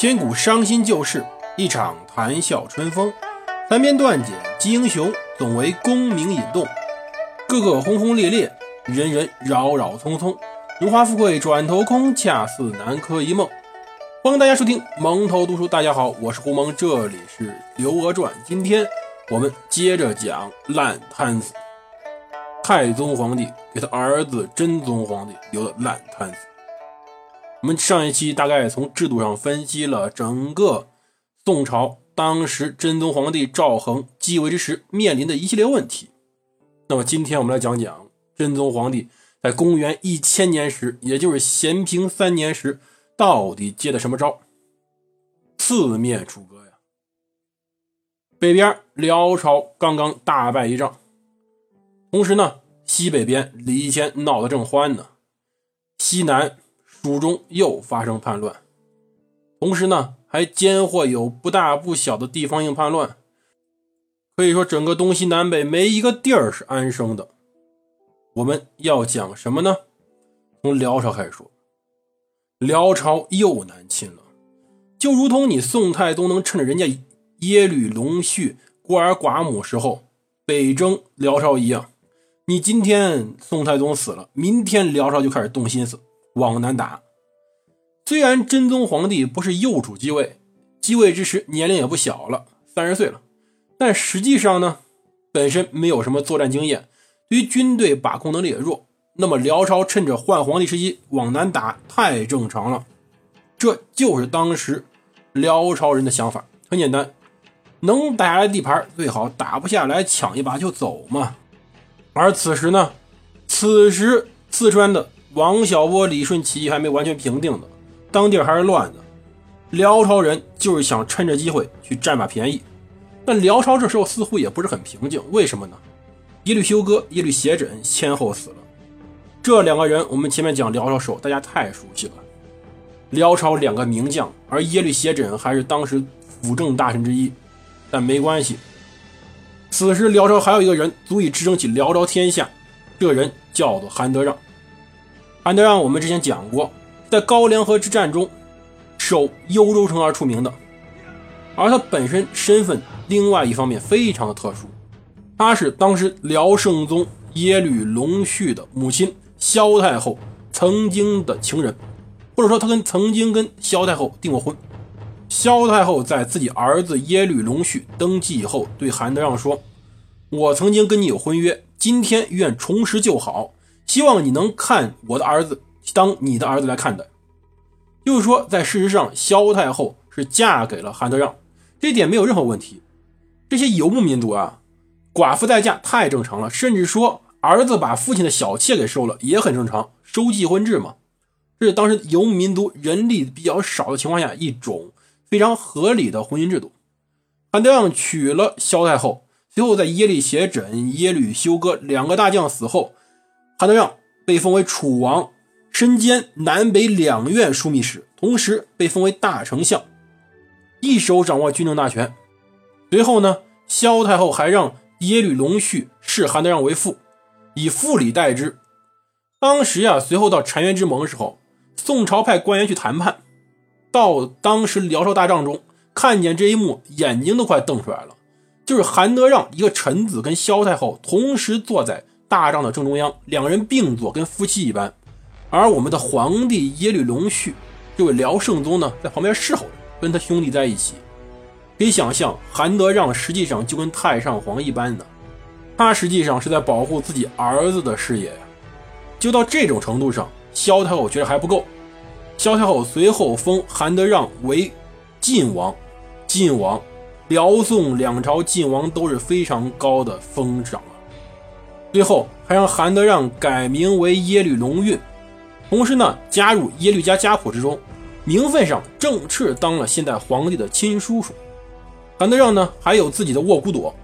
千古伤心旧事，一场谈笑春风。残篇断简记英雄，总为功名引动。个个轰轰烈烈，人人扰扰匆匆。荣华富贵转头空，恰似南柯一梦。欢迎大家收听蒙头读书。大家好，我是胡蒙，这里是《刘娥传》。今天我们接着讲烂摊子。太宗皇帝给他儿子真宗皇帝留的烂摊子。我们上一期大概从制度上分析了整个宋朝当时真宗皇帝赵恒继位之时面临的一系列问题。那么今天我们来讲讲真宗皇帝在公元一千年时，也就是咸平三年时，到底接的什么招？四面楚歌呀！北边辽朝刚刚大败一仗，同时呢，西北边李义谦闹得正欢呢，西南。蜀中又发生叛乱，同时呢，还间或有不大不小的地方性叛乱。可以说，整个东西南北没一个地儿是安生的。我们要讲什么呢？从辽朝开始说，辽朝又南侵了，就如同你宋太宗能趁着人家耶律隆绪孤儿寡母时候北征辽朝一样。你今天宋太宗死了，明天辽朝就开始动心思。往南打。虽然真宗皇帝不是幼主继位，继位之时年龄也不小了，三十岁了，但实际上呢，本身没有什么作战经验，对于军队把控能力也弱。那么辽朝趁着换皇帝时机往南打，太正常了。这就是当时辽朝人的想法，很简单，能打下来地盘最好，打不下来抢一把就走嘛。而此时呢，此时四川的。王小波、李顺起义还没完全平定呢，当地还是乱的。辽朝人就是想趁着机会去占把便宜，但辽朝这时候似乎也不是很平静。为什么呢？耶律休哥、耶律斜轸先后死了，这两个人我们前面讲辽朝时候大家太熟悉了。辽朝两个名将，而耶律斜轸还是当时辅政大臣之一，但没关系。此时辽朝还有一个人足以支撑起辽朝天下，这人叫做韩德让。韩德让，我们之前讲过，在高梁河之战中守幽州城而出名的，而他本身身份另外一方面非常的特殊，他是当时辽圣宗耶律隆绪的母亲萧太后曾经的情人，或者说他跟曾经跟萧太后订过婚。萧太后在自己儿子耶律隆绪登基以后，对韩德让说：“我曾经跟你有婚约，今天愿重拾旧好。”希望你能看我的儿子当你的儿子来看待，就是说，在事实上，萧太后是嫁给了韩德让，这点没有任何问题。这些游牧民族啊，寡妇再嫁太正常了，甚至说儿子把父亲的小妾给收了也很正常，收继婚制嘛，这是当时游牧民族人力比较少的情况下一种非常合理的婚姻制度。韩德让娶了萧太后，随后在耶律斜轸、耶律休哥两个大将死后。韩德让被封为楚王，身兼南北两院枢密使，同时被封为大丞相，一手掌握军政大权。随后呢，萧太后还让耶律隆绪视韩德让为父，以父礼待之。当时呀，随后到澶渊之盟的时候，宋朝派官员去谈判，到当时辽朝大帐中，看见这一幕，眼睛都快瞪出来了。就是韩德让一个臣子跟萧太后同时坐在。大帐的正中央，两人并坐，跟夫妻一般。而我们的皇帝耶律隆绪，这位辽圣宗呢，在旁边侍候着，跟他兄弟在一起。可以想象，韩德让实际上就跟太上皇一般的，他实际上是在保护自己儿子的事业呀。就到这种程度上，萧太后觉得还不够。萧太后随后封韩德让为晋王，晋王，辽宋两朝晋王都是非常高的封赏。最后还让韩德让改名为耶律隆运，同时呢加入耶律家家谱之中，名分上正式当了现代皇帝的亲叔叔。韩德让呢还有自己的卧骨朵，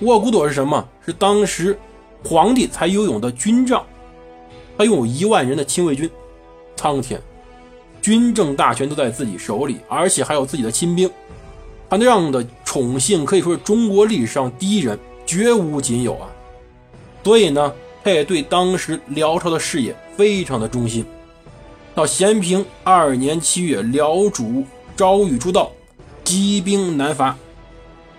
卧骨朵是什么？是当时皇帝才拥有的军帐，他拥有一万人的亲卫军。苍天，军政大权都在自己手里，而且还有自己的亲兵。韩德让的宠幸可以说是中国历史上第一人，绝无仅有啊！所以呢，他也对当时辽朝的事业非常的忠心。到咸平二年七月，辽主朝雨初到，积兵南伐。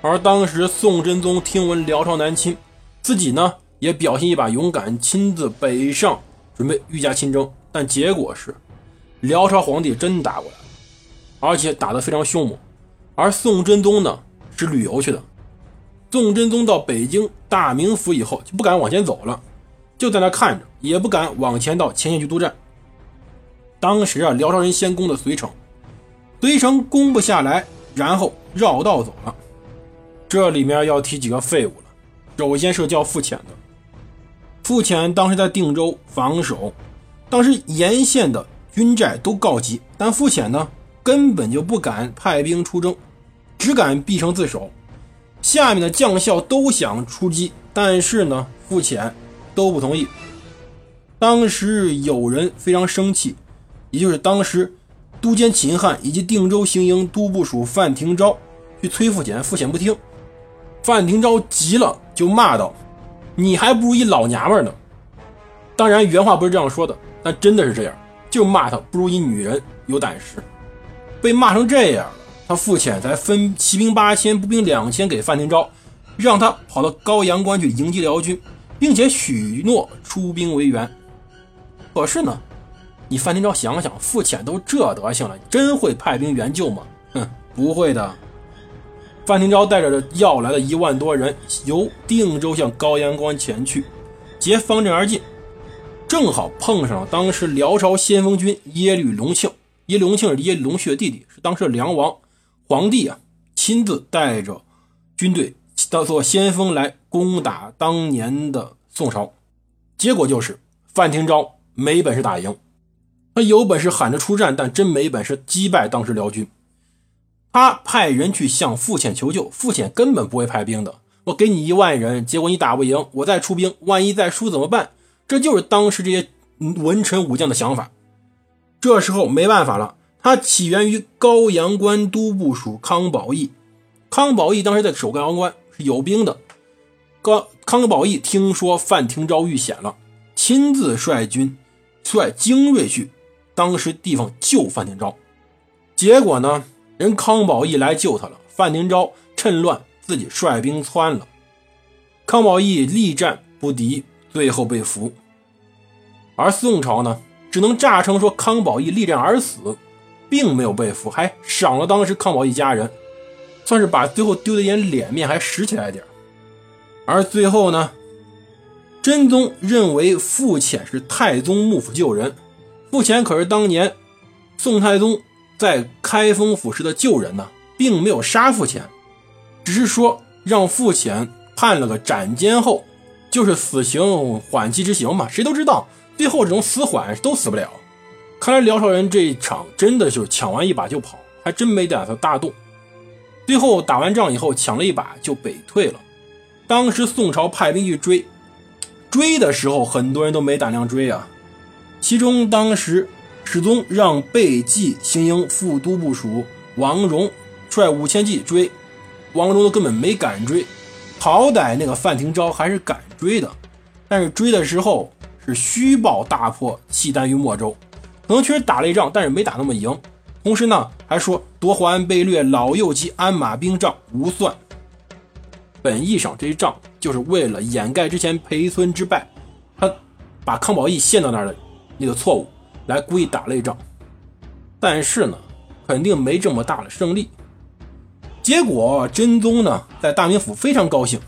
而当时宋真宗听闻辽朝南侵，自己呢也表现一把勇敢，亲自北上准备御驾亲征。但结果是，辽朝皇帝真打过来了，而且打得非常凶猛。而宋真宗呢是旅游去的。宋真宗到北京大名府以后就不敢往前走了，就在那看着，也不敢往前到前线去督战。当时啊，辽朝人先攻的遂城，遂城攻不下来，然后绕道走了。这里面要提几个废物了。首先是叫傅潜的，傅潜当时在定州防守，当时沿线的军寨都告急，但傅潜呢根本就不敢派兵出征，只敢闭城自守。下面的将校都想出击，但是呢，傅潜都不同意。当时有人非常生气。也就是当时都监秦汉以及定州行营都部署范廷昭去催傅潜，傅潜不听，范廷昭急了，就骂道：“你还不如一老娘们呢！”当然原话不是这样说的，但真的是这样，就骂他不如一女人有胆识。被骂成这样，他傅潜才分骑兵八千，步兵两千给范廷昭，让他跑到高阳关去迎击辽军，并且许诺出兵为援。可是呢？你范廷昭想想，傅潜都这德行了，真会派兵援救吗？哼，不会的。范廷昭带着要来的一万多人，由定州向高阳关前去，劫方阵而进，正好碰上了当时辽朝先锋军耶律隆庆。耶律隆庆是耶律隆绪的弟弟，是当时的梁王，皇帝啊亲自带着军队当做先锋来攻打当年的宋朝，结果就是范廷昭没本事打赢。他有本事喊着出战，但真没本事击败当时辽军。他派人去向傅潜求救，傅潜根本不会派兵的。我给你一万人，结果你打不赢，我再出兵，万一再输怎么办？这就是当时这些文臣武将的想法。这时候没办法了，他起源于高阳关都部署康保义。康保义当时在守高阳关是有兵的。高康保义听说范廷昭遇险了，亲自率军率精锐去。当时地方救范廷昭，结果呢，人康保义来救他了。范廷昭趁乱自己率兵窜了，康保义力战不敌，最后被俘。而宋朝呢，只能诈称说康保义力战而死，并没有被俘，还赏了当时康保一家人，算是把最后丢的一点脸面还拾起来点而最后呢，真宗认为傅潜是太宗幕府旧人。傅潜可是当年宋太宗在开封府时的旧人呢，并没有杀傅潜，只是说让傅潜判了个斩监后，就是死刑缓期执行嘛。谁都知道，最后这种死缓都死不了。看来辽朝人这一场真的就是抢完一把就跑，还真没打算大动。最后打完仗以后，抢了一把就北退了。当时宋朝派兵去追，追的时候很多人都没胆量追啊。其中，当时世宗让备骑行营副都部署王荣率五千骑追，王荣都根本没敢追。好歹那个范廷昭还是敢追的，但是追的时候是虚报大破，契丹于莫州，可能确实打了一仗，但是没打那么赢。同时呢，还说夺还被掠老幼及鞍马兵仗无算。本意上，这一仗就是为了掩盖之前裴村之败，他把康保义陷到那儿的那个错误，来故意打了一仗，但是呢，肯定没这么大的胜利。结果真宗呢，在大名府非常高兴，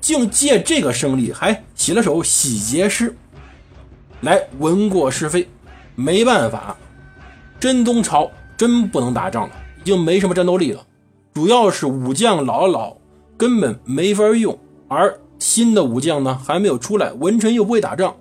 竟借这个胜利还写了首洗劫诗，来闻过是非。没办法，真宗朝真不能打仗了，已经没什么战斗力了，主要是武将老老，根本没法用，而新的武将呢还没有出来，文臣又不会打仗。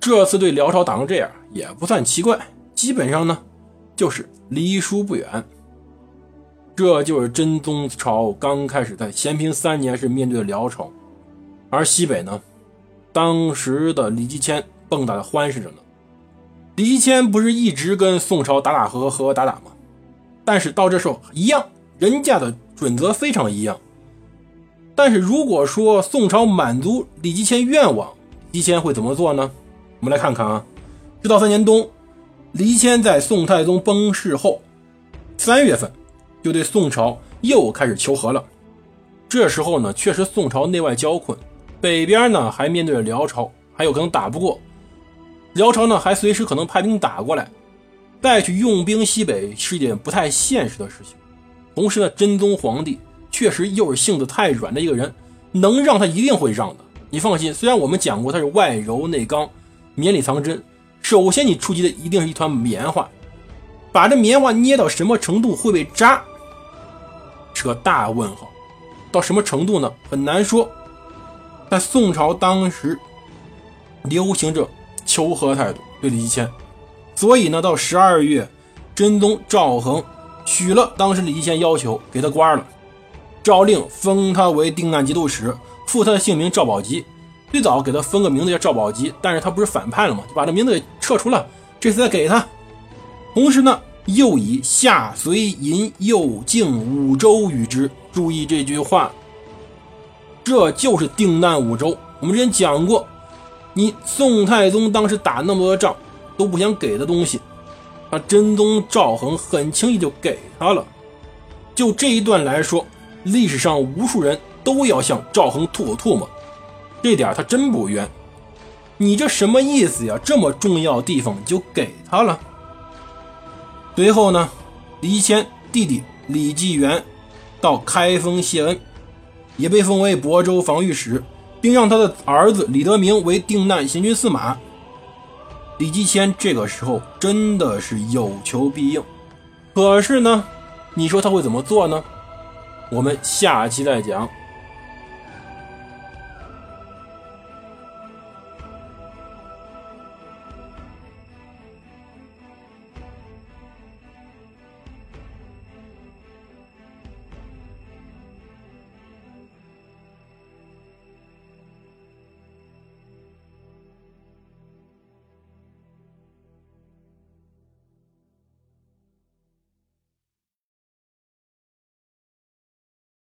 这次对辽朝打成这样也不算奇怪，基本上呢就是离输不远。这就是真宗朝刚开始在咸平三年是面对的辽朝，而西北呢，当时的李继迁蹦跶的欢实着呢。李继迁不是一直跟宋朝打打和和和打打吗？但是到这时候一样，人家的准则非常一样。但是如果说宋朝满足李继迁愿望，李继迁会怎么做呢？我们来看看啊，直到三年冬，李谦在宋太宗崩逝后，三月份就对宋朝又开始求和了。这时候呢，确实宋朝内外交困，北边呢还面对着辽朝，还有可能打不过；辽朝呢还随时可能派兵打过来，再去用兵西北是一件不太现实的事情。同时呢，真宗皇帝确实又是性子太软的一个人，能让他一定会让的。你放心，虽然我们讲过他是外柔内刚，绵里藏针，首先你触及的一定是一团棉花，把这棉花捏到什么程度会被扎，是个大问号。到什么程度呢？很难说。在宋朝当时流行着求和态度对李继迁，所以呢，到十二月，真宗赵恒许了当时李继迁要求，给他官了，诏令封他为定难节度使，复他的姓名赵宝吉。最早给他封个名字叫赵宝吉，但是他不是反叛了吗？就把这名字给撤除了。这次再给他，同时呢，又以下绥银右靖五州与之。注意这句话，这就是定难五州。我们之前讲过，你宋太宗当时打那么多仗都不想给的东西，啊，真宗赵恒很轻易就给他了。就这一段来说，历史上无数人都要向赵恒吐口唾沫，这点他真不冤。你这什么意思呀？这么重要地方就给他了。随后呢，李谦弟弟李继元。到开封谢恩，也被封为亳州防御使，并让他的儿子李德明为定难行军司马。李继迁这个时候真的是有求必应，可是呢，你说他会怎么做呢？我们下期再讲。